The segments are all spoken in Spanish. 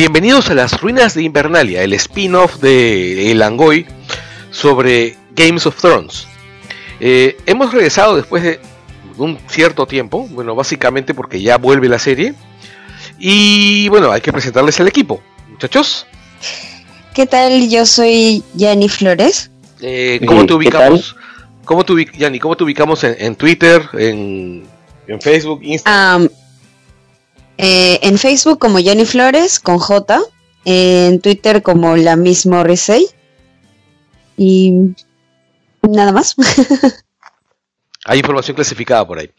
Bienvenidos a las ruinas de Invernalia, el spin-off de El Angoy sobre Games of Thrones. Eh, hemos regresado después de un cierto tiempo, bueno, básicamente porque ya vuelve la serie. Y bueno, hay que presentarles el equipo. Muchachos. ¿Qué tal? Yo soy Yanni Flores. Eh, ¿Cómo te ubicamos? ¿Cómo te, Yanni, ¿cómo te ubicamos en, Twitter, en, Facebook, Instagram? Eh, en Facebook como Jenny Flores con J, en Twitter como la misma Risey y nada más. Hay información clasificada por ahí.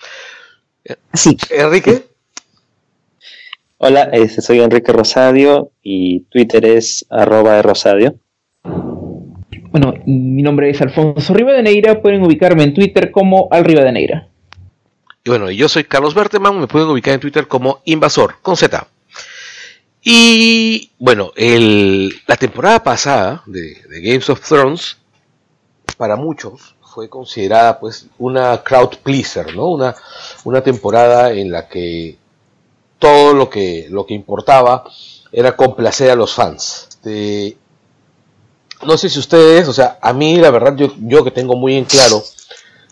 Sí. Enrique. Hola, este, soy Enrique Rosadio y Twitter es arroba de Rosadio. Bueno, mi nombre es Alfonso Rivadeneira, pueden ubicarme en Twitter como Al Rivadeneira. Y bueno, yo soy Carlos Berteman, me pueden ubicar en Twitter como Invasor, con Z. Y bueno, la temporada pasada de, Games of Thrones, para muchos, fue considerada pues una crowd pleaser, ¿no? Una, una temporada en la que todo lo que, lo que importaba era complacer a los fans. Este, no sé si ustedes, o sea, a mí la verdad yo, yo que tengo muy en claro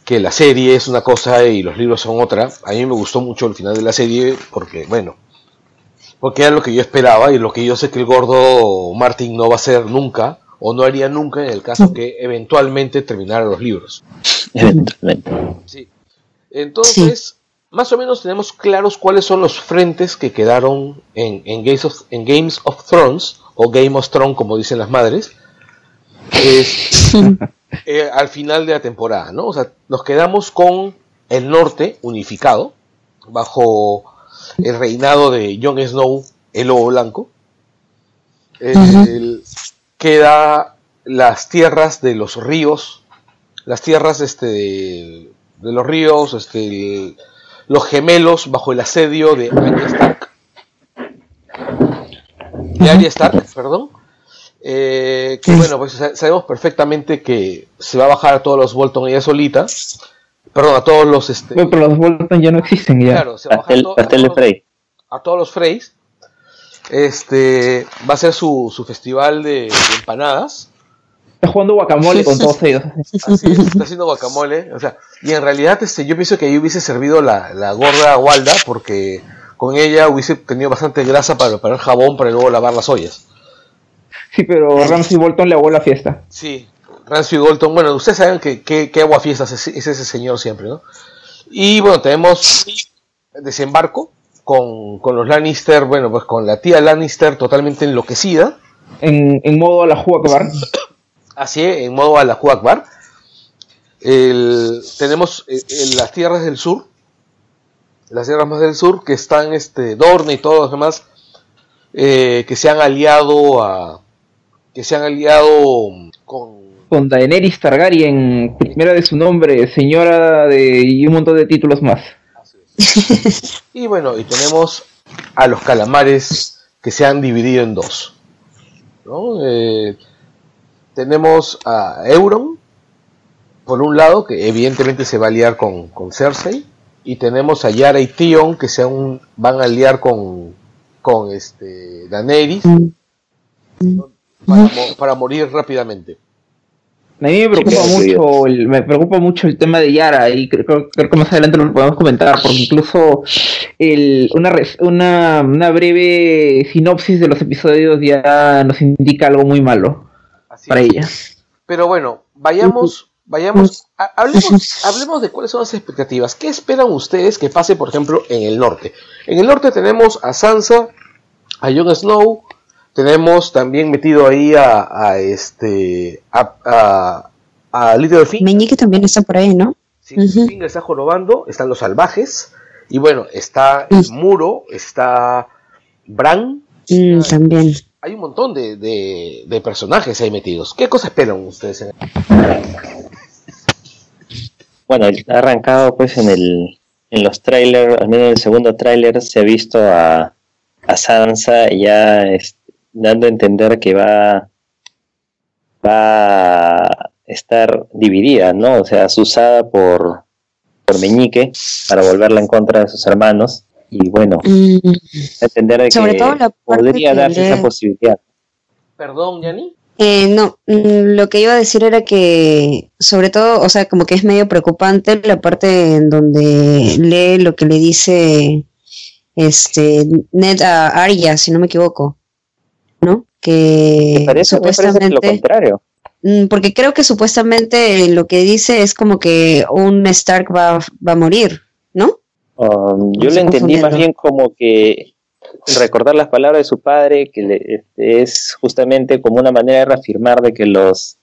que la serie es una cosa y los libros son otra. A mí me gustó mucho el final de la serie porque, bueno, porque era lo que yo esperaba y lo que yo sé que el gordo Martin no va a hacer nunca o no haría nunca en el caso que eventualmente terminara los libros. Sí. Entonces, más o menos tenemos claros cuáles son los frentes que quedaron en, en, Games of, en Games of Thrones o Game of Thrones como dicen las madres. Es, Eh, al final de la temporada, ¿no? O sea, nos quedamos con el norte unificado, bajo el reinado de Jon Snow, el lobo blanco. queda las tierras de los ríos, las tierras este, de, los ríos, este, los gemelos bajo el asedio de Arya Stark. De Arya Stark, perdón. Eh, que bueno, pues sabemos perfectamente que se va a bajar a todos los Bolton ella solita. Perdón, a todos los. Este, pero los Bolton ya no existen ya. Claro, se va a bajar a, todos los Freys. Este, va a ser su, su festival de, empanadas. Está jugando guacamole con todos ellos. Así está haciendo guacamole. O sea, y en realidad este, yo pienso que ahí hubiese servido la, la gorda Walda porque con ella hubiese tenido bastante grasa para preparar jabón para luego lavar las ollas. Sí, pero Ramsey Bolton le hago la fiesta. Sí, Ramsey Bolton, bueno, ustedes saben que, que, agua fiestas es, ese señor siempre, ¿no? Y bueno, tenemos desembarco con, los Lannister, bueno, pues con la tía Lannister totalmente enloquecida. En, en modo a la Akbar. Así es, en modo a la Akbar. tenemos en eh, las tierras del sur, las tierras más del sur, que están este, Dorne y todos los demás, eh, que se han aliado a, que se han aliado con... Con Daenerys Targaryen, primera de su nombre, señora de... y un montón de títulos más. y bueno, y tenemos a los calamares que se han dividido en dos. Eh, tenemos a Euron, por un lado, que evidentemente se va a aliar con, con Cersei, y tenemos a Yara y Tion que se van a aliar con, con este, Daenerys. Mm para, morir rápidamente. A mí me preocupa mucho el, me preocupa mucho el tema de Yara y creo, que más adelante lo podemos comentar porque incluso el, una, una, una, breve sinopsis de los episodios ya nos indica algo muy malo para ella. Pero bueno, vayamos, vayamos, hablemos, hablemos de cuáles son las expectativas. ¿Qué esperan ustedes que pase, por ejemplo, en el norte? En el norte tenemos a Sansa, a Jon Snow, tenemos también metido ahí a, este a, a, Littlefinger. Meñique también está por ahí, ¿no? Sí, uh está jorobando, están los salvajes, y bueno, está el muro, está Bran. Mm, también. Hay un montón de, de, personajes ahí metidos. ¿Qué cosa esperan ustedes? Bueno, ha arrancado pues en el en los trailers, al menos en el segundo tráiler se ha visto a, a Sansa ya este, dando a entender que va, va a estar dividida, ¿no? O sea, asusada por, por Meñique para volverla en contra de sus hermanos. Y bueno, mm. entender de Sobre que todo la podría darse esa posibilidad. Perdón, Yanni. Eh, no, mm, lo que iba a decir era que, sobre todo, o sea, como que es medio preocupante la parte en donde lee lo que le dice este Ned a Arya, si no me equivoco, ¿no? Que parece, supuestamente, lo contrario. Mm, porque creo que supuestamente lo que dice es como que un Stark va, va a morir, ¿no? Um, yo lo entendí más bien como que recordar las palabras de su padre, que este, es justamente como una manera de reafirmar de que los,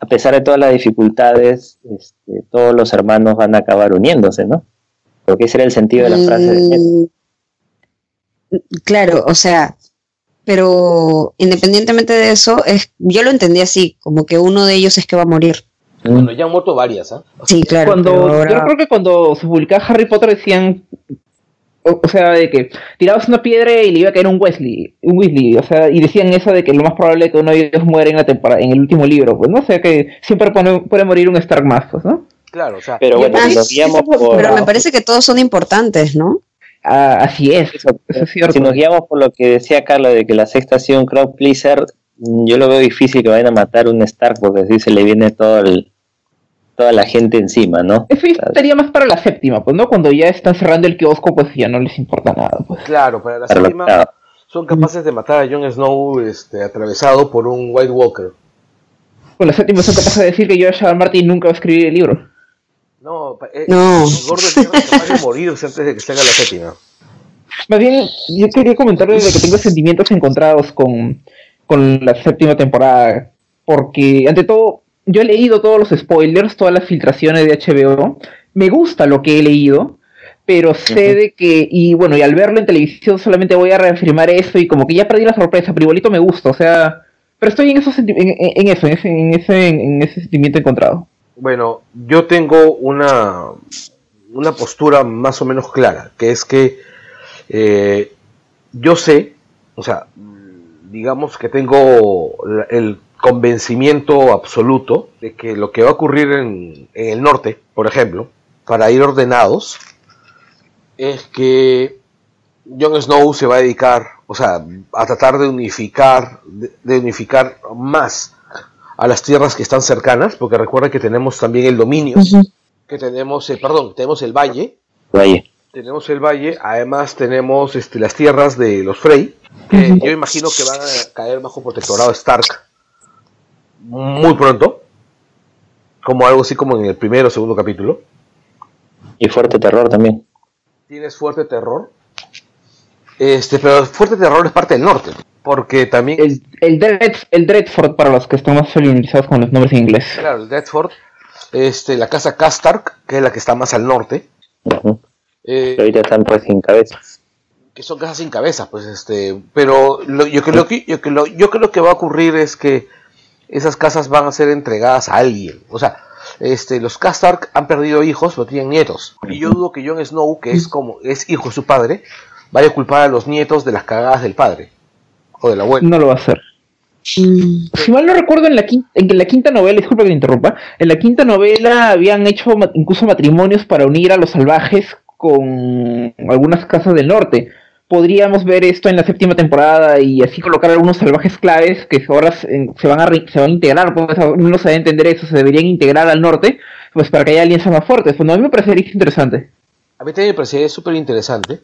a pesar de todas las dificultades, este, todos los hermanos van a acabar uniéndose, ¿no? Porque ese era el sentido de la frase. De claro, o sea, pero independientemente de eso, es, yo lo entendí así, como que uno de ellos es que va a morir. Bueno, ya han muerto varias, ¿ah? Sí, claro. Cuando, Yo creo que cuando se publicaba Harry Potter decían o, sea, de que tirabas una piedra y le iba a caer un Wesley, un Weasley, o sea, y decían eso de que lo más probable es que uno de ellos muera en la temporada, en el último libro, pues, ¿no? O sea, que siempre puede morir un Stark más, pues, ¿no? Claro, o sea, pero bueno, pero me parece que todos son importantes, ¿no? Ah, así es, eso, es cierto. Si nos guiamos por lo que decía Carla de que la sexta ha sido un crowd pleaser, yo lo veo difícil que vayan a matar un Stark porque así se le viene todo el toda la gente encima, ¿no? Eso estaría más para la séptima, pues, ¿no? Cuando ya están cerrando el kiosco, pues ya no les importa nada, pues. Claro, para la séptima son capaces de matar a Jon Snow este, atravesado por un White Walker. Con la séptima son capaces de decir que George R. Martin nunca va a escribir el libro. No, eh, no. el gordo es capaz de morirse antes de que salga la séptima. Más bien, yo quería comentarles de que tengo sentimientos encontrados con, con la séptima temporada. Porque, ante todo, yo he leído todos los spoilers, todas las filtraciones de HBO. Me gusta lo que he leído, pero sé de que, y bueno, y al verlo en televisión solamente voy a reafirmar eso y como que ya perdí la sorpresa, pero igualito me gusta, o sea, pero estoy en, eso, en, en, eso, en ese, en, ese, en ese sentimiento encontrado. Bueno, yo tengo una, una postura más o menos clara, que es que eh, yo sé, o sea, digamos que tengo el convencimiento absoluto de que lo que va a ocurrir en, el norte, por ejemplo, para ir ordenados, es que Jon Snow se va a dedicar, o sea, a tratar de unificar, de, unificar más a las tierras que están cercanas, porque recuerda que tenemos también el dominio, que tenemos, el, perdón, tenemos el valle, valle, tenemos el valle, además tenemos este, las tierras de los Frey, que yo imagino que van a caer bajo protectorado Stark muy pronto, como algo así como en el primero o segundo capítulo. Y fuerte terror también. Tienes fuerte terror. Este, pero fuerte terror es parte del norte, porque también el el, el Dreadford para los que están más familiarizados con los nombres en inglés. Claro, el Dreadford, este, la casa Castark, que es la que está más al norte. Eh, ahorita están pues sin cabezas. Que son casas sin cabezas, pues este, pero yo creo que yo, creo, yo creo que va a ocurrir es que esas casas van a ser entregadas a alguien. O sea, este, los Castark han perdido hijos, pero tienen nietos. Y yo dudo que Jon Snow, que es como es hijo de su padre, vaya a culpar a los nietos de las cagadas del padre o del abuelo. No lo va a hacer. Si mal no recuerdo, en la, quinta, en la quinta novela, disculpa que te interrumpa, en la quinta novela habían hecho incluso matrimonios para unir a los salvajes con algunas casas del norte podríamos ver esto en la séptima temporada y así colocar algunos salvajes claves que ahora se, van, a se van a integrar, pues no se debe entender eso, se deberían integrar al norte, pues para que haya alianzas más fuertes. Pues a mí me parecería interesante. A mí también me parecería súper interesante.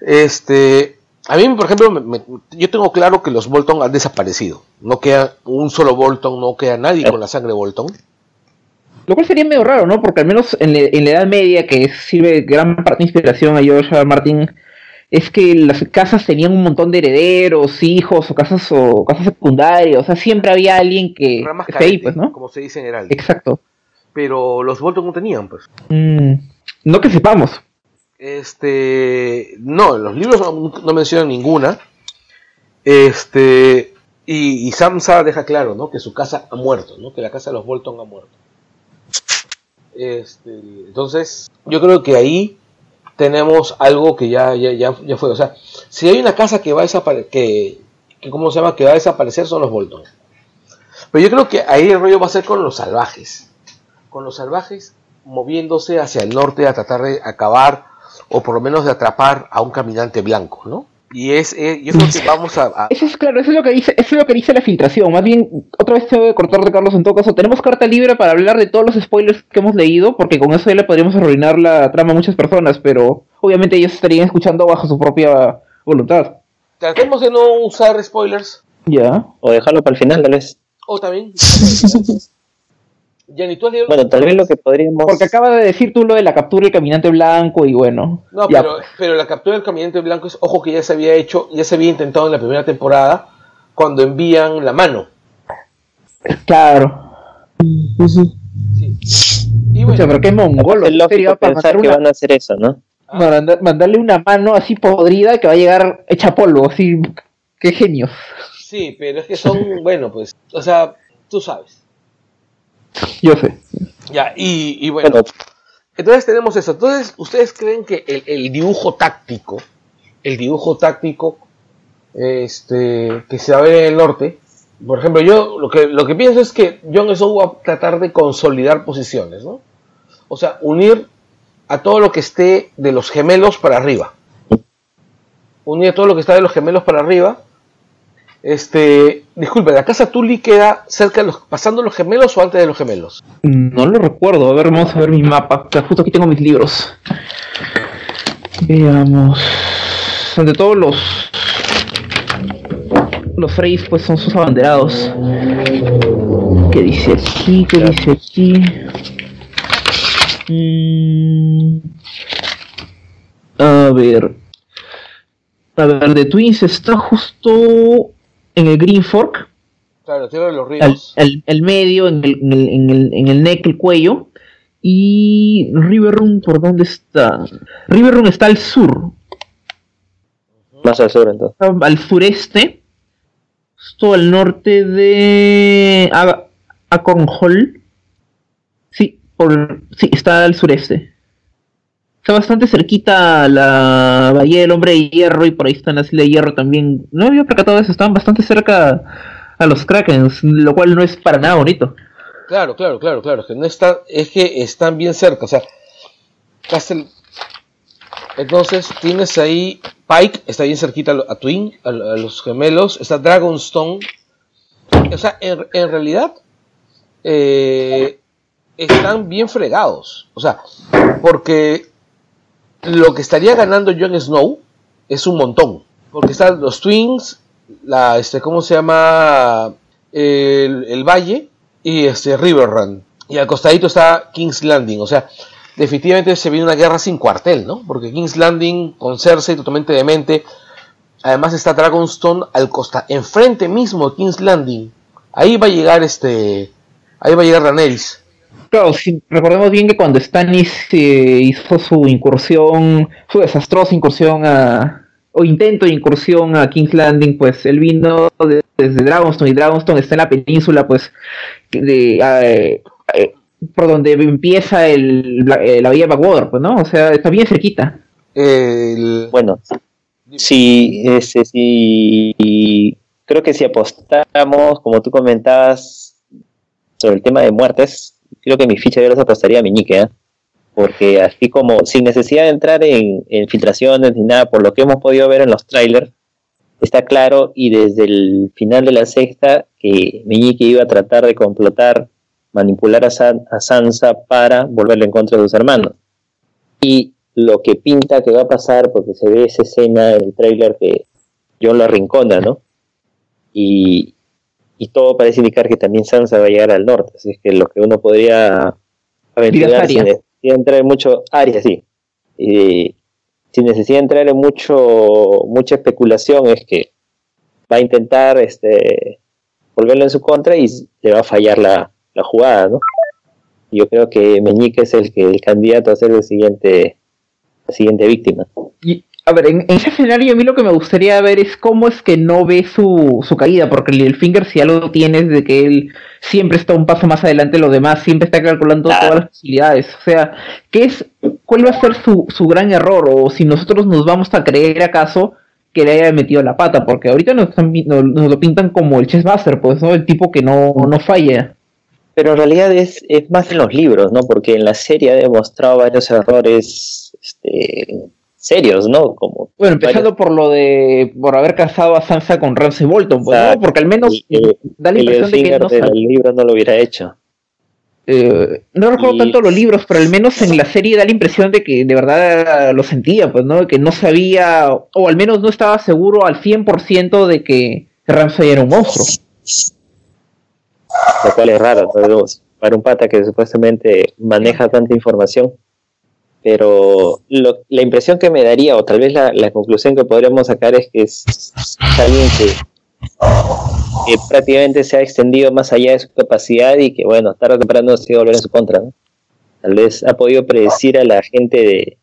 Este, a mí, por ejemplo, yo tengo claro que los Bolton han desaparecido. No queda un solo Bolton, no queda nadie con la sangre Bolton. Lo cual sería medio raro, ¿no? Porque al menos en, la Edad Media, que sirve gran parte de inspiración a George Martin, es que las casas tenían un montón de herederos, hijos o casas o casas secundarias, o sea, siempre había alguien que, ahí, pues, ¿no? Como se dice en Heraldo. Exacto. Pero los Bolton no tenían, pues. Mm, no que sepamos. Este, no, los libros no, mencionan ninguna. Este, y, y, Samsa deja claro, ¿no? Que su casa ha muerto, ¿no? Que la casa de los Bolton ha muerto. Este, entonces, yo creo que ahí tenemos algo que ya, ya, ya, fue. O sea, si hay una casa que va a desaparecer, que, ¿cómo se llama? Que va a desaparecer son los Bolton. Pero yo creo que ahí el rollo va a ser con los salvajes. Con los salvajes moviéndose hacia el norte a tratar de acabar o por lo menos de atrapar a un caminante blanco, ¿no? Y es, eh, yo creo que vamos a, Eso es claro, eso es lo que dice, eso es lo que dice la filtración. Más bien, otra vez tengo que cortar de Carlos en todo caso. Tenemos carta libre para hablar de todos los spoilers que hemos leído, porque con eso ya le podríamos arruinar la trama a muchas personas, pero obviamente ellos estarían escuchando bajo su propia voluntad. Tratemos de no usar spoilers. Ya. O dejarlo para el final, tal vez. O también. Bueno, tal vez lo que podríamos. Porque acaba de decir tú lo de la captura del caminante blanco y bueno. No, pero, pero, la captura del caminante blanco es, ojo que ya se había hecho, ya se había intentado en la primera temporada, cuando envían la mano. Claro. Sí. Y bueno, o sea, pero qué mongolo. Es lógico pensar que van a hacer eso, ¿no? Ah. Mandarle una mano así podrida que va a llegar hecha polvo, así. Qué genio. Sí, pero es que son, bueno, pues, o sea, tú sabes. Yo sé. Ya, y, bueno. Entonces tenemos eso. Entonces, ¿ustedes creen que el, dibujo táctico, el dibujo táctico este, que se va a ver en el norte, por ejemplo, yo lo que, lo que pienso es que John Snow va a tratar de consolidar posiciones, ¿no? O sea, unir a todo lo que esté de los gemelos para arriba. Unir a todo lo que está de los gemelos para arriba este, disculpe, ¿la casa Tully queda cerca de los, pasando los gemelos o antes de los gemelos? No lo recuerdo, a ver, vamos a ver mi mapa, justo aquí tengo mis libros. Veamos. Ante todos los los Freys pues son sus abanderados. ¿Qué dice aquí? ¿Qué dice aquí? Mm. A ver. A ver, de Twins está justo en el Green Fork. Claro, de los ríos. El, medio, en el, en, el, en, el, en el neck, el cuello. Y River Run, ¿por dónde está? River Run está al sur. Más al sur, entonces. Al sureste. Justo al norte de Acornhall. Sí, por, sí, está al sureste. Está bastante cerquita la Bahía del Hombre de Hierro y por ahí están las Islas de Hierro también. No había percatado de eso, estaban bastante cerca a los Krakens, lo cual no es para nada bonito. Claro, claro, claro, claro, que no está, es que están bien cerca, o sea, Castle... Entonces tienes ahí Pike, está bien cerquita a Twin, a, los gemelos, está Dragonstone. O sea, en, en realidad eh, están bien fregados. O sea, porque lo que estaría ganando Jon Snow es un montón. Porque están los Twins, la, este, ¿cómo se llama? El, Valle y este River Run. Y al costadito está King's Landing. O sea, definitivamente se viene una guerra sin cuartel, ¿no? Porque King's Landing con Cersei totalmente demente. Además está Dragonstone al costa, enfrente mismo de King's Landing. Ahí va a llegar este, ahí va a llegar Daenerys. Claro, recordemos bien que cuando Stannis eh, hizo su incursión, su desastrosa incursión a, o intento de incursión a King's Landing, pues él vino desde Dragonstone y Dragonstone está en la península, pues, de, eh, eh, por donde empieza el, la, la vía Backwater, pues, ¿no? O sea, está bien cerquita. Bueno, sí, ese, sí, creo que si apostamos, como tú comentabas, sobre el tema de muertes, creo que mi ficha yo los apostaría a Meñique, ¿eh? porque así como sin necesidad de entrar en, filtraciones ni nada, por lo que hemos podido ver en los trailers, está claro y desde el final de la sexta que Meñique iba a tratar de complotar, manipular a, a Sansa para volverle en contra de sus hermanos. Y lo que pinta que va a pasar, porque se ve esa escena en el trailer que John lo arrincona, ¿no? Y, y todo parece indicar que también Sansa va a llegar al norte, así es que lo que uno podría aventurar sin necesidad de entrar en mucho área, sí, y sin necesidad de entrar en mucho mucha especulación es que va a intentar este volverlo en su contra y le va a fallar la, jugada, ¿no? Yo creo que Meñique es el que el candidato a ser el siguiente la siguiente víctima. A ver, en, ese escenario a mí lo que me gustaría ver es cómo es que no ve su, su caída, porque el, Finger si algo tiene es de que él siempre está un paso más adelante de los demás, siempre está calculando todas las posibilidades. O sea, ¿qué es, ¿cuál va a ser su, su gran error? O si nosotros nos vamos a creer acaso que le haya metido la pata, porque ahorita nos, nos, lo pintan como el chessmaster, pues, ¿no? El tipo que no, no falla. Pero en realidad es, es más en los libros, ¿no? Porque en la serie ha demostrado varios errores este, serios, ¿no? Como bueno, empezando por lo de por haber casado a Sansa con Ramsay Bolton, pues, ¿no? Porque al menos da la impresión de que no del libro no lo hubiera hecho. Eh, no recuerdo tanto los libros, pero al menos en la serie da la impresión de que de verdad lo sentía, pues, ¿no? Que no sabía, o al menos no estaba seguro al 100% de que Ramsay era un monstruo. Lo cual es raro, para un pata que supuestamente maneja tanta información. Pero la impresión que me daría, o tal vez la, conclusión que podríamos sacar es que es, alguien que, prácticamente se ha extendido más allá de su capacidad y que, bueno, tarde o temprano se va a volver en su contra. Tal vez ha podido predecir a la gente de,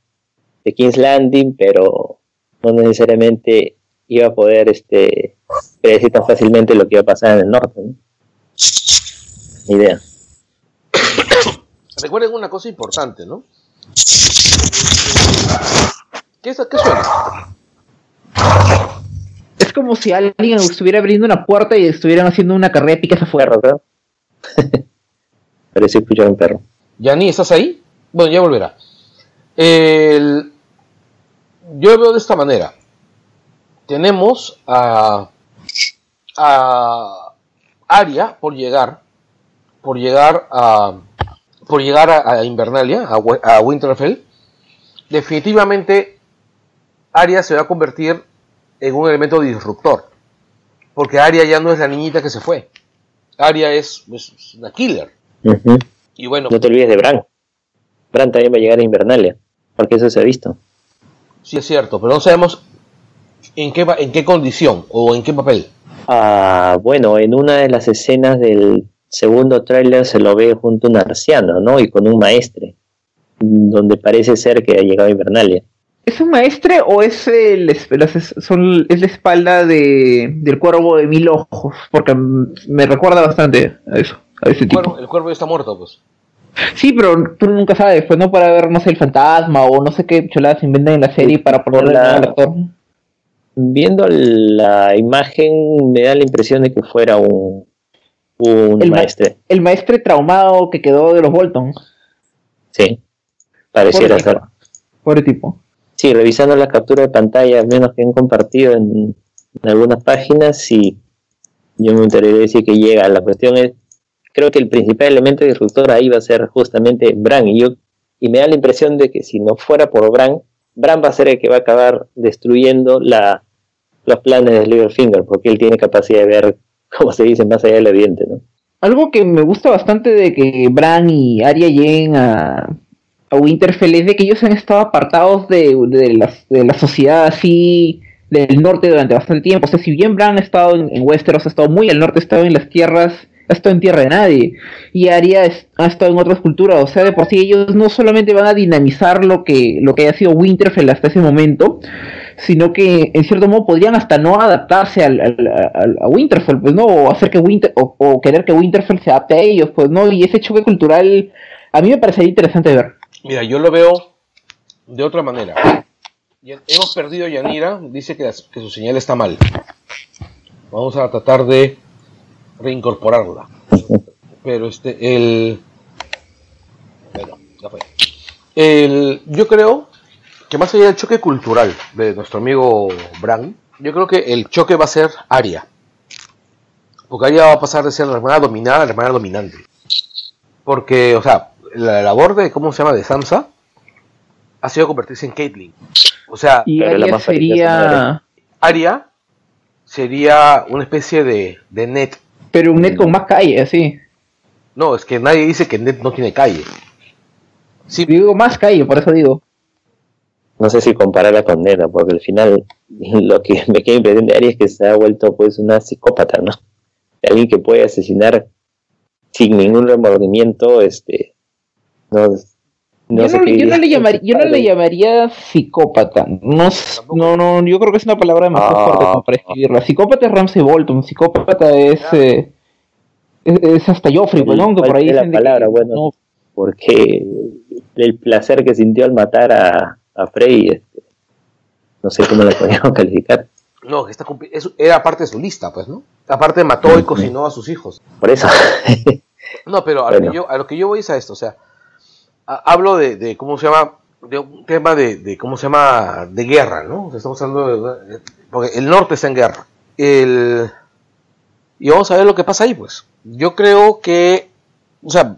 de King's Landing, pero no necesariamente iba a poder este, predecir tan fácilmente lo que iba a pasar en el norte. ¿no? idea. Recuerden una cosa importante, ¿no? ¿Qué, es, qué suena? Es como si alguien estuviera abriendo una puerta y estuvieran haciendo una carrera de piques afuera, ¿verdad? Parece escuchar un perro. Yani, ¿estás ahí? Bueno, ya volverá. El... Yo veo de esta manera. Tenemos a, a Aria por llegar por llegar a por llegar a, Invernalia, a, Winterfell, definitivamente Arya se va a convertir en un elemento disruptor. Porque Arya ya no es la niñita que se fue. Arya es, una killer. Y bueno. No te olvides de Bran. Bran también va a llegar a Invernalia. Porque eso se ha visto. Sí, es cierto, pero no sabemos en qué, en qué condición o en qué papel. Ah, bueno, en una de las escenas del segundo tráiler se lo ve junto a un arciano, ¿no? Y con un maestre, donde parece ser que ha llegado a Invernalia. ¿Es un maestre o es, el, son, es la espalda de, del cuervo de mil ojos? Porque me recuerda bastante a eso, a ese tipo. el cuervo ya está muerto, pues. Sí, pero tú nunca sabes, pues no para ver, no sé, el fantasma o no sé qué choladas inventan en la serie para ponerle al actor. Viendo la imagen me da la impresión de que fuera un, un el maestre. el maestre traumado que quedó de los Bolton. Sí, pareciera ser. Pobre tipo. Sí, revisando la captura de pantalla, al menos que han compartido en, algunas páginas, y yo me enteré de decir que llega. La cuestión es, creo que el principal elemento disruptor ahí va a ser justamente Bran, y yo y me da la impresión de que si no fuera por Bran, Bran va a ser el que va a acabar destruyendo la, los planes de Littlefinger, porque él tiene capacidad de ver como se dice, más allá del evidente, ¿no? Algo que me gusta bastante de que Bran y Arya lleguen a, Winterfell es de que ellos han estado apartados de, la, sociedad así del norte durante bastante tiempo. O sea, si bien Bran ha estado en, Westeros, ha estado muy al norte, ha estado en las tierras, ha estado en tierra de nadie. Y Arya ha estado en otras culturas. O sea, de por sí ellos no solamente van a dinamizar lo que, lo que haya sido Winterfell hasta ese momento, sino que en cierto modo podrían hasta no adaptarse al, a Winterfell, pues, ¿no? O hacer que Winter, o, querer que Winterfell se adapte a ellos, pues, ¿no? Y ese choque cultural a mí me parecería interesante ver. Mira, yo lo veo de otra manera. Hemos perdido a Yanira, dice que, que su señal está mal. Vamos a tratar de reincorporarla. Pero este, el... Bueno, ya fue. El, yo creo que más allá del choque cultural de nuestro amigo Bran, yo creo que el choque va a ser Aria. Porque Aria va a pasar de ser la hermana dominada a la hermana dominante. Porque, o sea, la labor de, ¿cómo se llama?, de Sansa ha sido convertirse en Caitlyn. O sea, y Aria sería... Aria sería una especie de, de Ned. Pero un Ned con más calle, sí. No, es que nadie dice que Ned no tiene calle. Sí. Digo más calle, por eso digo no sé si compararla con Neda, porque al final lo que me queda impresión de Ari es que se ha vuelto pues una psicópata, ¿no? Alguien que puede asesinar sin ningún remordimiento, este, no, no yo, no, yo, no, le llamaría, yo no le llamaría psicópata. No, no, no, yo creo que es una palabra demasiado ah, fuerte para escribirla. Psicópata es Ramsey Bolton, psicópata es, eh, es, hasta Joffrey, pues, ¿no? por ahí la palabra, bueno, porque el placer que sintió al matar a, a Frey, este, no sé cómo la podríamos calificar. No, esta, era parte de su lista, pues, ¿no? Aparte mató y cocinó a sus hijos. Por eso. No, pero a, lo, que yo, a lo que yo voy es a esto, o sea, hablo de, ¿cómo se llama? De un tema de, ¿cómo se llama? De guerra, ¿no? estamos hablando de, porque el norte está en guerra. El, y vamos a ver lo que pasa ahí, pues. Yo creo que, o sea,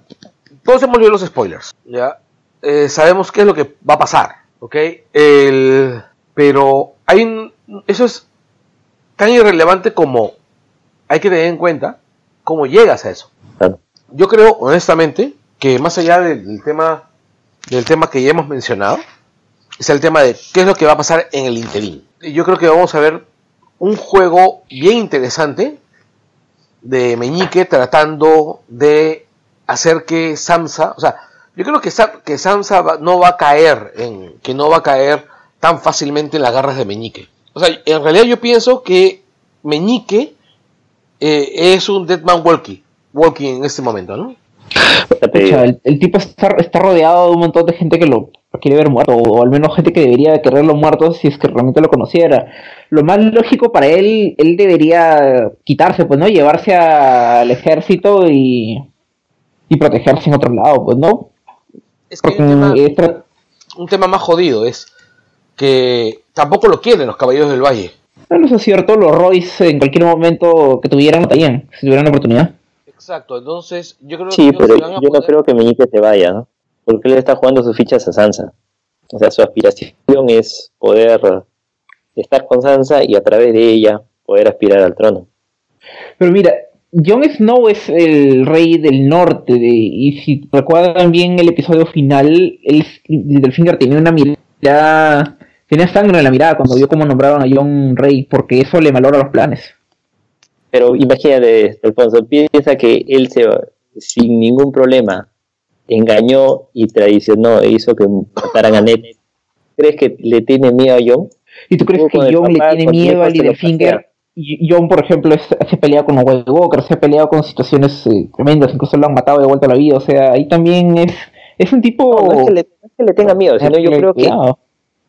todos hemos leído los spoilers, ¿ya? Eh, sabemos qué es lo que va a pasar, ¿ok? El, pero hay eso es tan irrelevante como hay que tener en cuenta cómo llegas a eso. Yo creo, honestamente, que más allá del, tema del tema que ya hemos mencionado, es el tema de qué es lo que va a pasar en el interín. Yo creo que vamos a ver un juego bien interesante de Meñique tratando de hacer que Samsa, o sea, yo creo que, que Samsa no va a caer en, que no va a caer tan fácilmente en las garras de Meñique. O sea, en realidad yo pienso que Meñique eh, es un Deadman Walkie, walking en este momento, ¿no? el, tipo está, está, rodeado de un montón de gente que lo quiere ver muerto, o al menos gente que debería quererlo muerto si es que realmente lo conociera. Lo más lógico para él, él debería quitarse, pues, ¿no? Llevarse al ejército y, y protegerse en otro lado, pues, ¿no? Es que un tema, más jodido es que tampoco lo quieren los caballeros del valle. No, no es cierto, los Royce en cualquier momento que tuvieran lo si tuvieran la oportunidad. Exacto, entonces yo creo sí, pero yo no creo que Meñique se vaya, ¿no? Porque él está jugando sus fichas a Sansa. O sea, su aspiración es poder estar con Sansa y a través de ella poder aspirar al trono. Pero mira, Jon Snow es el rey del norte, y si recuerdan bien el episodio final, el, Delfinger tenía una mirada, tenía sangre en la mirada cuando vio cómo nombraron a Jon rey, porque eso le malora los planes. Pero imagínate, Alfonso, piensa que él se sin ningún problema engañó y traicionó e hizo que mataran a Ned. ¿Crees que le tiene miedo a Jon? ¿Y tú crees que Jon le tiene miedo a Littlefinger? Jon, por ejemplo, se ha peleado con White Walker, se ha peleado con situaciones eh, tremendas, incluso lo han matado de vuelta a la vida. O sea, ahí también es, es un tipo. No, es, que le, tenga miedo, sino yo creo que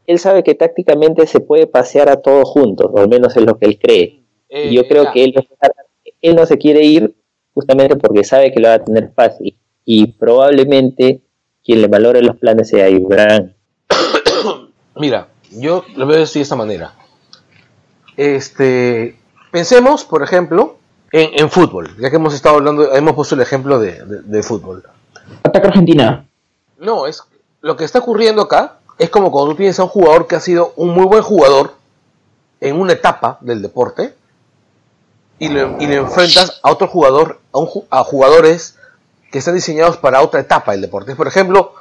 él sabe que tácticamente se puede pasear a todos juntos, o al menos es lo que él cree y yo creo que él, él no se quiere ir justamente porque sabe que lo va a tener fácil. Y probablemente quien le valore los planes sea Ibran. Mira, yo lo veo así de esta manera. Este, pensemos, por ejemplo, en, fútbol, ya que hemos estado hablando, hemos puesto el ejemplo de, de fútbol. Ataca Argentina. No, es lo que está ocurriendo acá es como cuando tú tienes a un jugador que ha sido un muy buen jugador en una etapa del deporte y le, enfrentas a otro jugador, a, jugadores que están diseñados para otra etapa del deporte. Por ejemplo,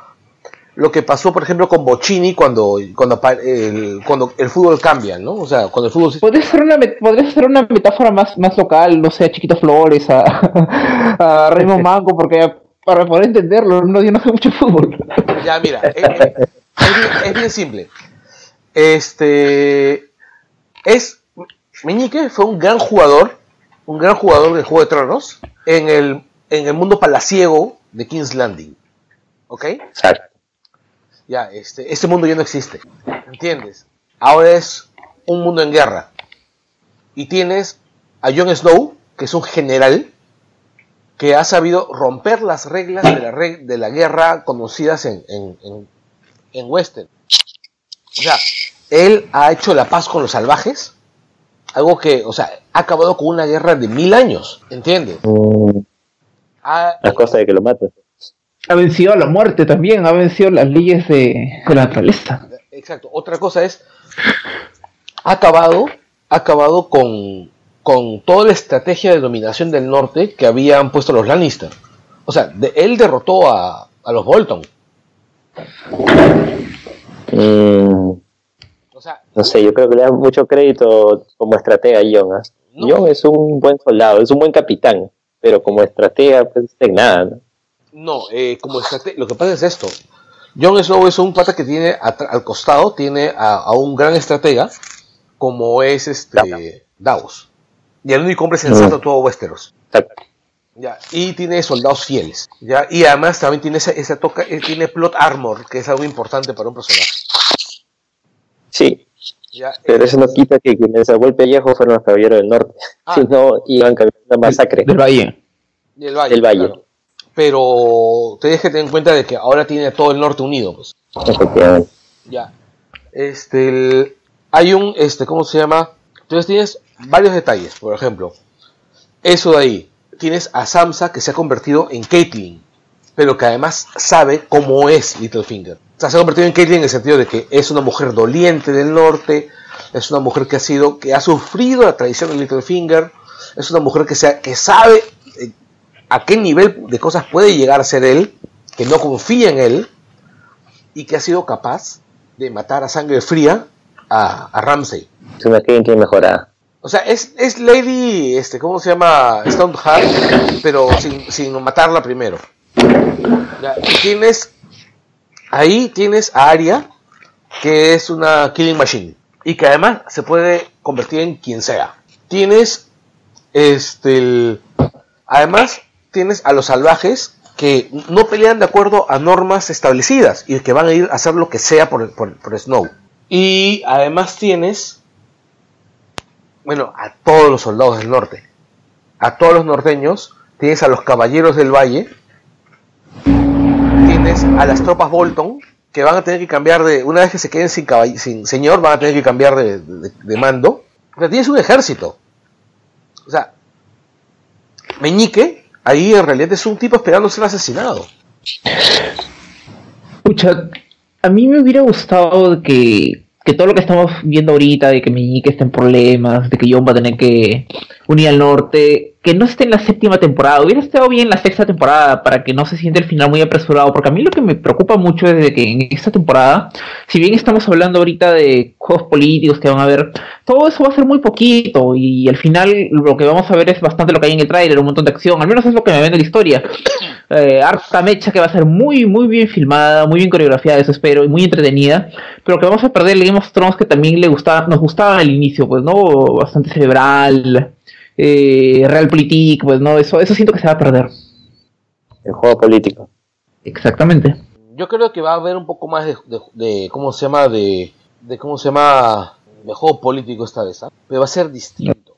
lo que pasó, por ejemplo, con Bocini cuando, cuando, el, cuando el fútbol cambia, ¿no? O sea, cuando el fútbol... Podría ser una, podría ser una metáfora más, más local, no sé, a Chiquito Flores, a, a Raymond Manco, porque para poder entenderlo, no, yo no sé mucho fútbol. Ya, mira, es, bien simple. Este... Es... Meñique fue un gran jugador un gran jugador de Juego de Tronos en el, en el mundo palaciego de King's Landing. ¿Ok? Exacto. Ya, este, este mundo ya no existe. ¿Entiendes? Ahora es un mundo en guerra. Y tienes a Jon Snow, que es un general que ha sabido romper las reglas de la, de la guerra conocidas en, en, en, en Western. O sea, él ha hecho la paz con los salvajes algo que, o sea, ha acabado con una guerra de mil años, ¿entiendes? Mm. la cosa de que lo mates. Ha vencido a la muerte también, ha vencido las leyes de, la naturaleza. Exacto. Otra cosa es, ha acabado, ha acabado con, con toda la estrategia de dominación del norte que habían puesto los Lannister. O sea, él derrotó a, a los Bolton. Mm no sé, yo creo que le da mucho crédito como estratega a John. ¿ah? John es un buen soldado, es un buen capitán, pero como estratega, pues de nada. No, no eh, como lo que pasa es esto. John Snow es un pata que tiene al costado, tiene a, un gran estratega, como es este Davos. Y el único hombre sensato de todo Westeros. Ya, y tiene soldados fieles. ¿ya? Y además también tiene esa, esa toca, eh, tiene plot armor, que es algo importante para un personaje. Sí. pero eso no quita que quienes salvó el pellejo fueron los caballeros del norte. Ah. si no, iban a una masacre. Del, Valle. Del Valle. Del Valle. Pero tenés que tener en cuenta de que ahora tiene todo el norte unido, pues. Ya. Este, hay un, este, ¿cómo se llama? Entonces tienes varios detalles, por ejemplo, eso de ahí. Tienes a Samsa que se ha convertido en Caitlyn, pero que además sabe cómo es Littlefinger. O sea, se ha convertido en Caitlyn en el sentido de que es una mujer doliente del norte, es una mujer que ha sido, que ha sufrido la traición de Littlefinger, es una mujer que, sea, que sabe eh, a qué nivel de cosas puede llegar a ser él, que no confía en él, y que ha sido capaz de matar a sangre fría a, a Ramsey. Es una que mejorada. O sea, es, es Lady, este, ¿cómo se llama? Stoneheart, pero sin, sin matarla primero. tienes, ahí tienes a Arya, que es una killing machine, y que además se puede convertir en quien sea. Tienes, este, además tienes a los salvajes que no pelean de acuerdo a normas establecidas y que van a ir a hacer lo que sea por, por Snow. Y además tienes bueno, a todos los soldados del norte, a todos los norteños, tienes a los caballeros del valle, tienes a las tropas Bolton, que van a tener que cambiar de, una vez que se queden sin, sin señor, van a tener que cambiar de, mando. O sea, tienes un ejército. O sea, Meñique, ahí en realidad es un tipo esperando ser asesinado. Escucha, a mí me hubiera gustado que que todo lo que estamos viendo ahorita, de que Meñique está en problemas, de que John va a tener que unir al norte, que no esté en la séptima temporada, hubiera estado bien la sexta temporada para que no se siente el final muy apresurado, porque a mí lo que me preocupa mucho es de que en esta temporada, si bien estamos hablando ahorita de juegos políticos que van a haber, todo eso va a ser muy poquito y al final lo que vamos a ver es bastante lo que hay en el trailer, un montón de acción, al menos es lo que me vende la historia. Eh, harta mecha que va a ser muy, muy bien filmada, muy bien coreografiada, eso espero, y muy entretenida, pero que vamos a perder el Game of Thrones que también le gustaba, nos gustaba al inicio, pues, ¿no? Bastante cerebral, eh, realpolitik, pues, ¿no? Eso, eso siento que se va a perder. El juego político. Exactamente. Yo creo que va a haber un poco más de, ¿cómo se llama? De, de, ¿cómo se llama? De juego político esta vez, ¿ah? Pero va a ser distinto.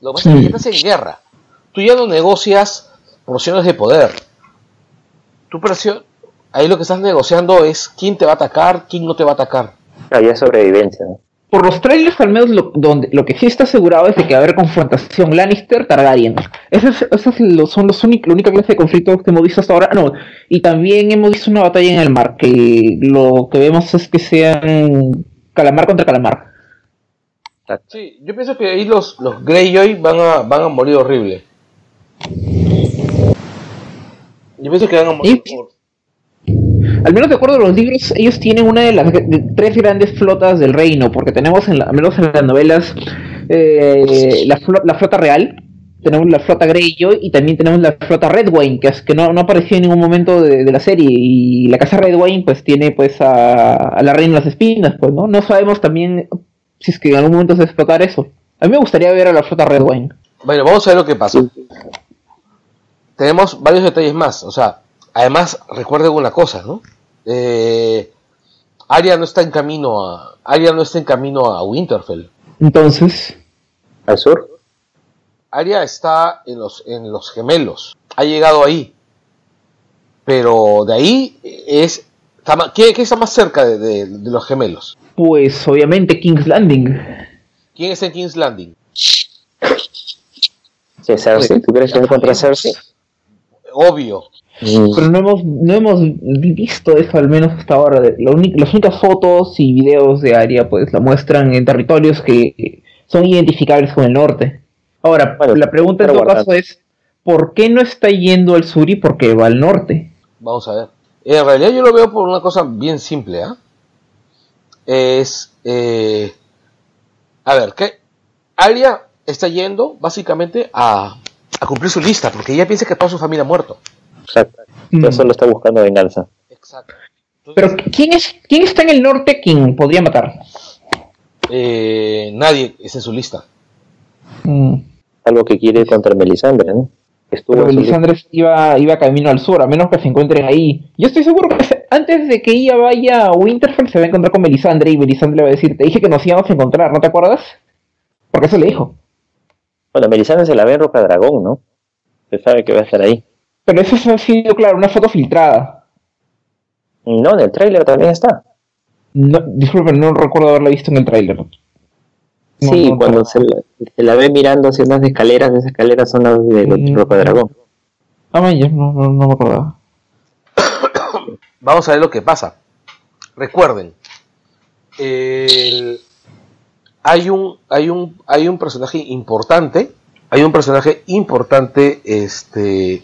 Lo que pasa es que ya estás en guerra. Tú ya no negocias porciones de poder. Tu presión, ahí lo que estás negociando es quién te va a atacar, quién no te va a atacar. Había sobrevivencia. Por los trailers, al menos lo, donde, lo que sí está asegurado es de que va a haber confrontación Lannister-Targaryen. Esos, esos son los únicos, la única clase de conflictos que hemos visto hasta ahora. No, y también hemos visto una batalla en el mar, que lo que vemos es que sean calamar contra calamar. Sí, yo pienso que ahí los, los Greyjoy van a, van a morir horrible. Yo pienso que van a morir Al menos de acuerdo a los libros, ellos tienen una de las tres grandes flotas del reino, porque tenemos, en al menos en las novelas, eh, la, flota real, tenemos la flota Greyjoy y también tenemos la flota Redwine, que, es, que no, no apareció en ningún momento de, la serie. Y la casa Redwine pues tiene pues a, la reina de las espinas, pues no no sabemos también si es que en algún momento se va a explotar eso. A mí me gustaría ver a la flota Redwine. Bueno, vamos a ver lo que pasa tenemos varios detalles más. O sea, además, recuerden una cosa, ¿no? Eh, Arya no está en camino a. Arya no está en camino a Winterfell. Entonces. ¿Al sur? Arya está en los, en los gemelos. Ha llegado ahí. Pero de ahí es. ¿Quién, está más cerca de, los gemelos? Pues obviamente King's Landing. ¿Quién está en King's Landing? Cersei. ¿Tú crees que es contra Cersei? obvio. Mm. Pero no hemos, no hemos visto eso al menos hasta ahora. las únicas fotos y videos de Aria pues la muestran en territorios que son identificables con el norte. Ahora, la pregunta en todo caso es, ¿por qué no está yendo al sur y por qué va al norte? Vamos a ver. En realidad yo lo veo por una cosa bien simple. ¿ah? Es... Eh, a ver, ¿qué? Aria está yendo básicamente a a cumplir su lista, porque ella piensa que toda su familia ha muerto. Exacto. Mm. solo está buscando venganza. Exacto. Pero ¿quién, es, ¿quién está en el norte quien podría matar? Eh, nadie es en su lista. Mm. Algo que quiere contra Melisandre, ¿no? Pero Melisandre iba, iba camino al sur, a menos que se encuentren ahí. Yo estoy seguro que antes de que ella vaya a Winterfell se va a encontrar con Melisandre y Melisandre le va a decir, te dije que nos íbamos a encontrar, ¿no te acuerdas? Porque eso le dijo. Bueno, Melisandre se la ve en Roca Dragón, ¿no? Se sabe que va a estar ahí. Pero eso ha sido, claro, una foto filtrada. No, en el tráiler también está. No, disculpen, no recuerdo haberla visto en el tráiler. sí, cuando se la, ve mirando hacia unas escaleras, esas escaleras son las de mm. Roca Dragón. Ah, no, no, no me acordaba. Vamos a ver lo que pasa. Recuerden, hay, un, hay, un, hay un personaje importante, hay un personaje importante este,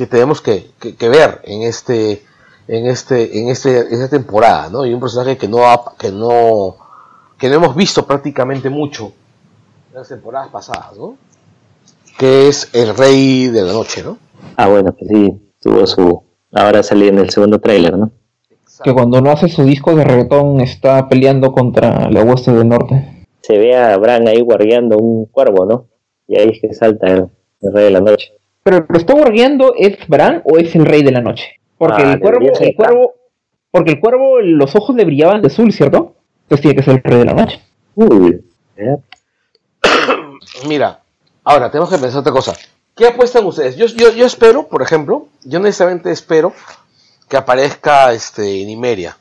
que tenemos que, ver en este en este en este esta temporada, ¿no? Y un personaje que no que no que no hemos visto prácticamente mucho en las temporadas pasadas, ¿no? Que es el rey de la noche, ¿no? Ah, bueno, que sí, tuvo su ahora salió en el segundo tráiler, ¿no? que cuando no hace su disco de reggaetón está peleando contra la hueste del norte. Se ve a Bran ahí guardiando un cuervo, ¿no? Y ahí es que salta el, rey de la noche. ¿Pero lo está guardiando es Bran o es el rey de la noche? Porque ah, el cuervo, el cuervo, porque el cuervo, los ojos le brillaban de azul, ¿cierto? Entonces tiene que ser el rey de la noche. Uy. Mira, ahora tenemos que pensar otra cosa. ¿Qué apuestan ustedes? Yo, yo, yo espero, por ejemplo, yo necesariamente espero que aparezca este Nimeria.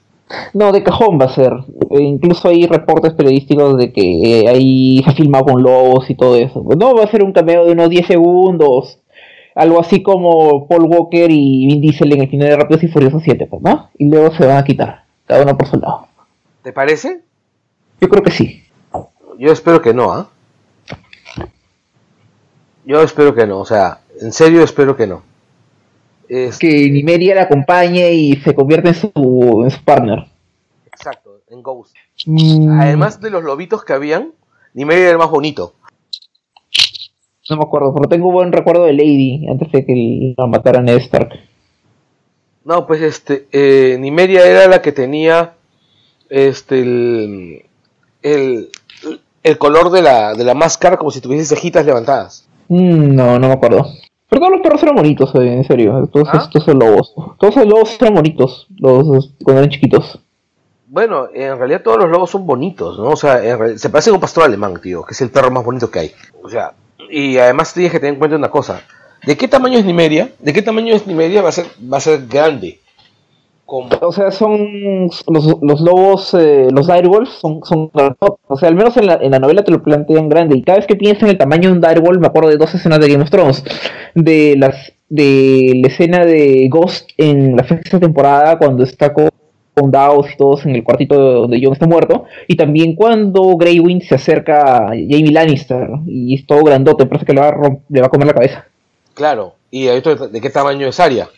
No, de cajón va a ser. E incluso hay reportes periodísticos de que eh, ahí se ha filmado con lobos y todo eso. No, va a ser un cameo de unos 10 segundos. Algo así como Paul Walker y Vin Diesel en el final de Rápidos y Furiosos 7, pues, ¿no? Y luego se van a quitar, cada uno por su lado. ¿Te parece? Yo creo que sí. Yo espero que no, ¿ah? Yo espero que no, o sea, en serio espero que no. Que Nimeria la acompañe y se convierte en su, en su partner. Exacto, en Ghost. Mm. Además de los lobitos que habían, Nimeria era el más bonito. No me acuerdo, pero tengo un buen recuerdo de Lady antes de que la mataran a Stark. No, pues este, eh, Nimeria era la que tenía este el, el, el color de la, de la máscara como si tuviese cejitas levantadas. Mm, no, no me acuerdo. Pero todos los perros eran bonitos, eh, en serio. Todos ¿Ah? estos lobos. Todos los lobos eran bonitos los, cuando eran chiquitos. Bueno, en realidad todos los lobos son bonitos, ¿no? O sea, se parece a un pastor alemán, tío, que es el perro más bonito que hay. O sea, y además tienes que tener en cuenta una cosa. ¿De qué tamaño es Nimeria? ¿De qué tamaño es Nimeria? Va a ser, va a ser grande. O sea, son los, los lobos, eh, los direwolves son, son O sea, al menos en la, en la novela te lo plantean grande. Y cada vez que pienso en el tamaño de un direwolf, me acuerdo de dos escenas de Game of Thrones. De las de la escena de Ghost en la sexta temporada, cuando está con Davos y todos en el cuartito donde Jon está muerto. Y también cuando Grey Wind se acerca a Jamie Lannister y es todo grandote, parece que le va a, le va a comer la cabeza. Claro, ¿y de qué tamaño es Arya?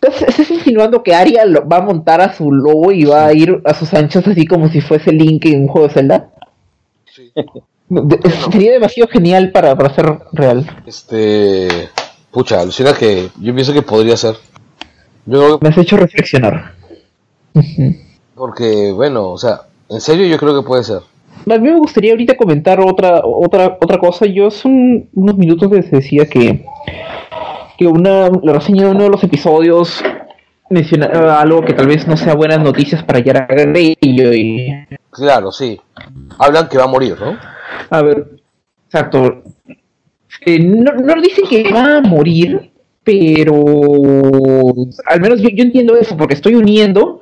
¿Estás insinuando que Arya va a montar a su lobo y va a ir a sus anchas así como si fuese Link en un juego de Zelda? Sí. Sería demasiado genial para, para ser real. Este. Pucha, alucina que yo pienso que podría ser. Yo... Me has hecho reflexionar. Porque, bueno, o sea, en serio yo creo que puede ser. A mí me gustaría ahorita comentar otra otra otra cosa. Yo son unos minutos les decía que que una la reseña de uno de los episodios mencionaba algo que tal vez no sea buenas noticias para Yara Grey y... Claro, sí. Hablan que va a morir, ¿no? A ver, exacto. Eh, no, no dicen que va a morir, pero al menos yo, entiendo eso porque estoy uniendo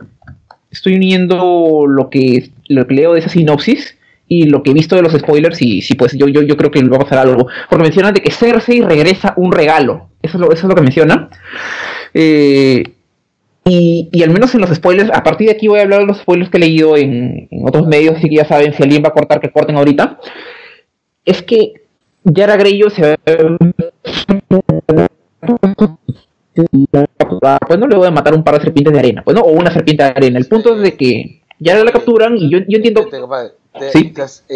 estoy uniendo lo que, lo que leo de esa sinopsis y lo que he visto de los spoilers y sí, pues yo, yo, yo creo que va a pasar algo. Porque mencionan de que Cersei regresa un regalo. Eso es lo, eso es lo que menciona. Eh, y, y, al menos en los spoilers, a partir de aquí voy a hablar de los spoilers que he leído en, otros medios, así que ya saben, si alguien va a cortar, que corten ahorita. Es que Yara Greyo se pues no le voy a matar un par de serpientes de arena, pues no, o una serpiente de arena. El punto es de que ya la capturan y yo, yo entiendo sí.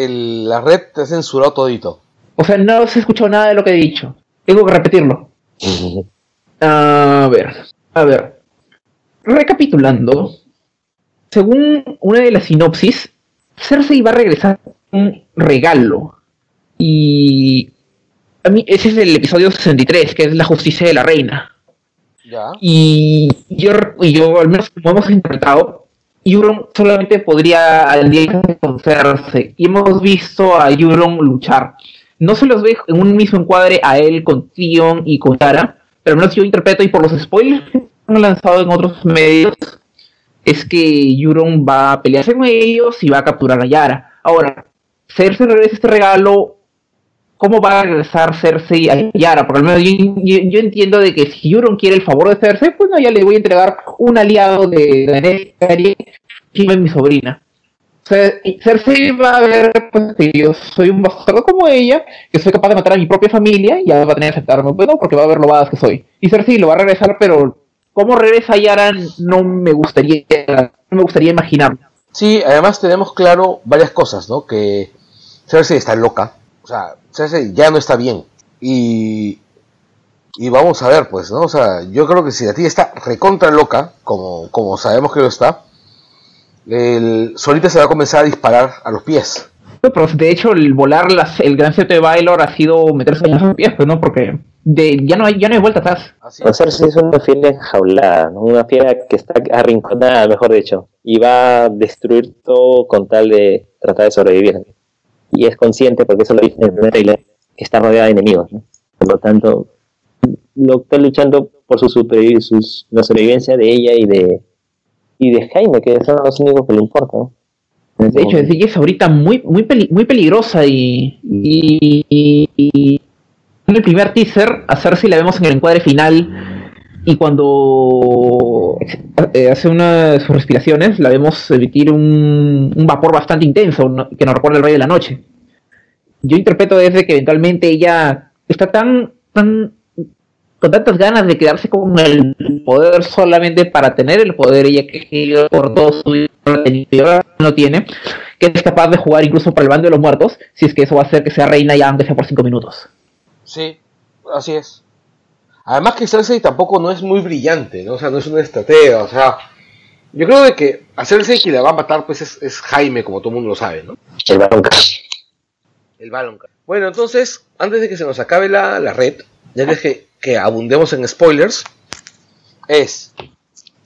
la red te ha censurado todito. O sea, no se ha escuchado nada de lo que he dicho. Tengo que repetirlo. A ver, a ver. Recapitulando, según una de las sinopsis, Cersei va a regresar un regalo. Y a mí ese es el episodio 63, que es la justicia de la reina. Y yo, y yo al menos como hemos interpretado, Euron solamente podría conocerse. Y hemos visto a Euron luchar. No se los ve en un mismo encuadre a él con Tion y con Tara, pero al menos yo interpreto y por los spoilers que han lanzado en otros medios, es que Euron va a pelearse con ellos y va a capturar a Yara. Ahora, Cersei regresa este regalo, ¿cómo va a regresar Cersei a Yara? Porque al menos yo, entiendo de que si Euron quiere el favor de Cersei, pues no, ya le voy a entregar un aliado de Daenerys, que es mi sobrina. Cersei va a ver pues, que yo soy un bastardo como ella, que soy capaz de matar a mi propia familia y ya va a tener que aceptarme, bueno, porque va a ver lo badas que soy. Y Cersei lo va a regresar, pero cómo regresa Yara no me gustaría, no me gustaría imaginar. Sí, además tenemos claro varias cosas, ¿no? Que Cersei está loca, o sea, Cersei ya no está bien. Y, y vamos a ver, pues, ¿no? O sea, yo creo que si la tía está recontra loca, como, como sabemos que lo está, el, solita se va a comenzar a disparar a los pies. Pero de hecho el volar las, el gran cierto de Baylor ha sido meterse en los pies, pues, ¿no? Porque de, ya no hay ya no hay vuelta atrás. Cersei es una fiera enjaulada, ¿no? una fiera que está arrinconada, mejor dicho, y va a destruir todo con tal de tratar de sobrevivir. Y es consciente, porque eso lo dice en el trailer, que está rodeada de enemigos. ¿no? Por lo tanto, lo está luchando por su, sus, la sobrevivencia de ella y de y de Jaime, que son los únicos que le importan. De hecho, ella es ahorita muy, muy, muy peligrosa y, y, en el primer teaser a Cersei la vemos en el encuadre final y cuando eh, hace una sus respiraciones la vemos emitir un, vapor bastante intenso que nos recuerda el Rey de la Noche. Yo interpreto desde que eventualmente ella está tan, tan con tantas ganas de quedarse con el poder solamente para tener el poder, ella que por todo su vida no tiene, que es capaz de jugar incluso para el bando de los muertos, si es que eso va a hacer que sea reina ya aunque sea por cinco minutos. Sí, así es. Además que Cersei tampoco no es muy brillante, ¿no? O sea, no es una estratega, o sea, yo creo de que a Cersei quien la va a matar pues es, Jaime, como todo el mundo lo sabe, ¿no? El Balonca. El Balonca. Bueno, entonces, antes de que se nos acabe la, la red, ya dije que abundemos en spoilers, es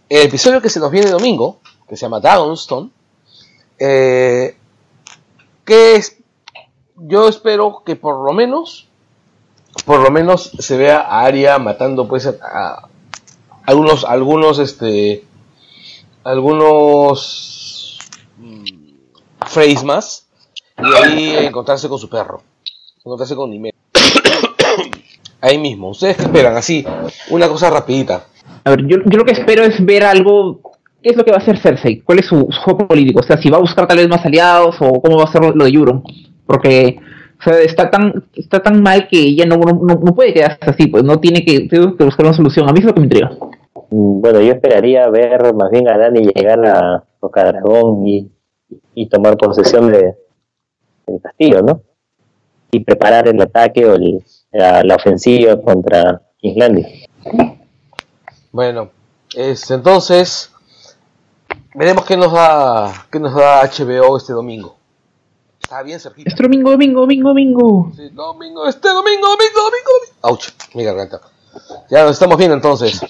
el episodio que se nos viene domingo, que se llama Dragonstone, eh, que es, yo espero que por lo menos, por lo menos se vea a Arya matando pues a, algunos, algunos, este, algunos mm, Freys más, y ahí encontrarse con su perro, encontrarse con Nime ahí mismo. ¿Ustedes qué esperan? Así, una cosa rapidita. A ver, yo, yo, lo que espero es ver algo. ¿Qué es lo que va a hacer Cersei? ¿Cuál es su, juego político? O sea, si va a buscar tal vez más aliados o cómo va a ser lo de Euron. Porque o sea, está tan está tan mal que ella no, no, puede quedarse así, pues no tiene que, tiene que, buscar una solución. A mí es lo que me intriga. Mm, bueno, yo esperaría ver más bien a Dani llegar a Rocadragón y, y tomar posesión de, del castillo, ¿no? Y preparar el ataque o el, la, ofensiva contra Islandia. Bueno, este, entonces veremos qué nos da qué nos da HBO este domingo. Está bien, Sergio. Este domingo, domingo, domingo, domingo. Sí, domingo, este domingo, domingo, domingo. Ouch, mi garganta. Ya nos estamos viendo entonces.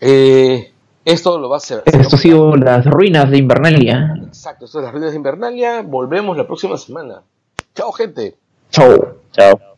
Eh, esto lo va a hacer. Esto ha sido las ruinas de Invernalia. Exacto, esto es las ruinas de Invernalia. Volvemos la próxima semana. Chao, gente. Chao. Chao.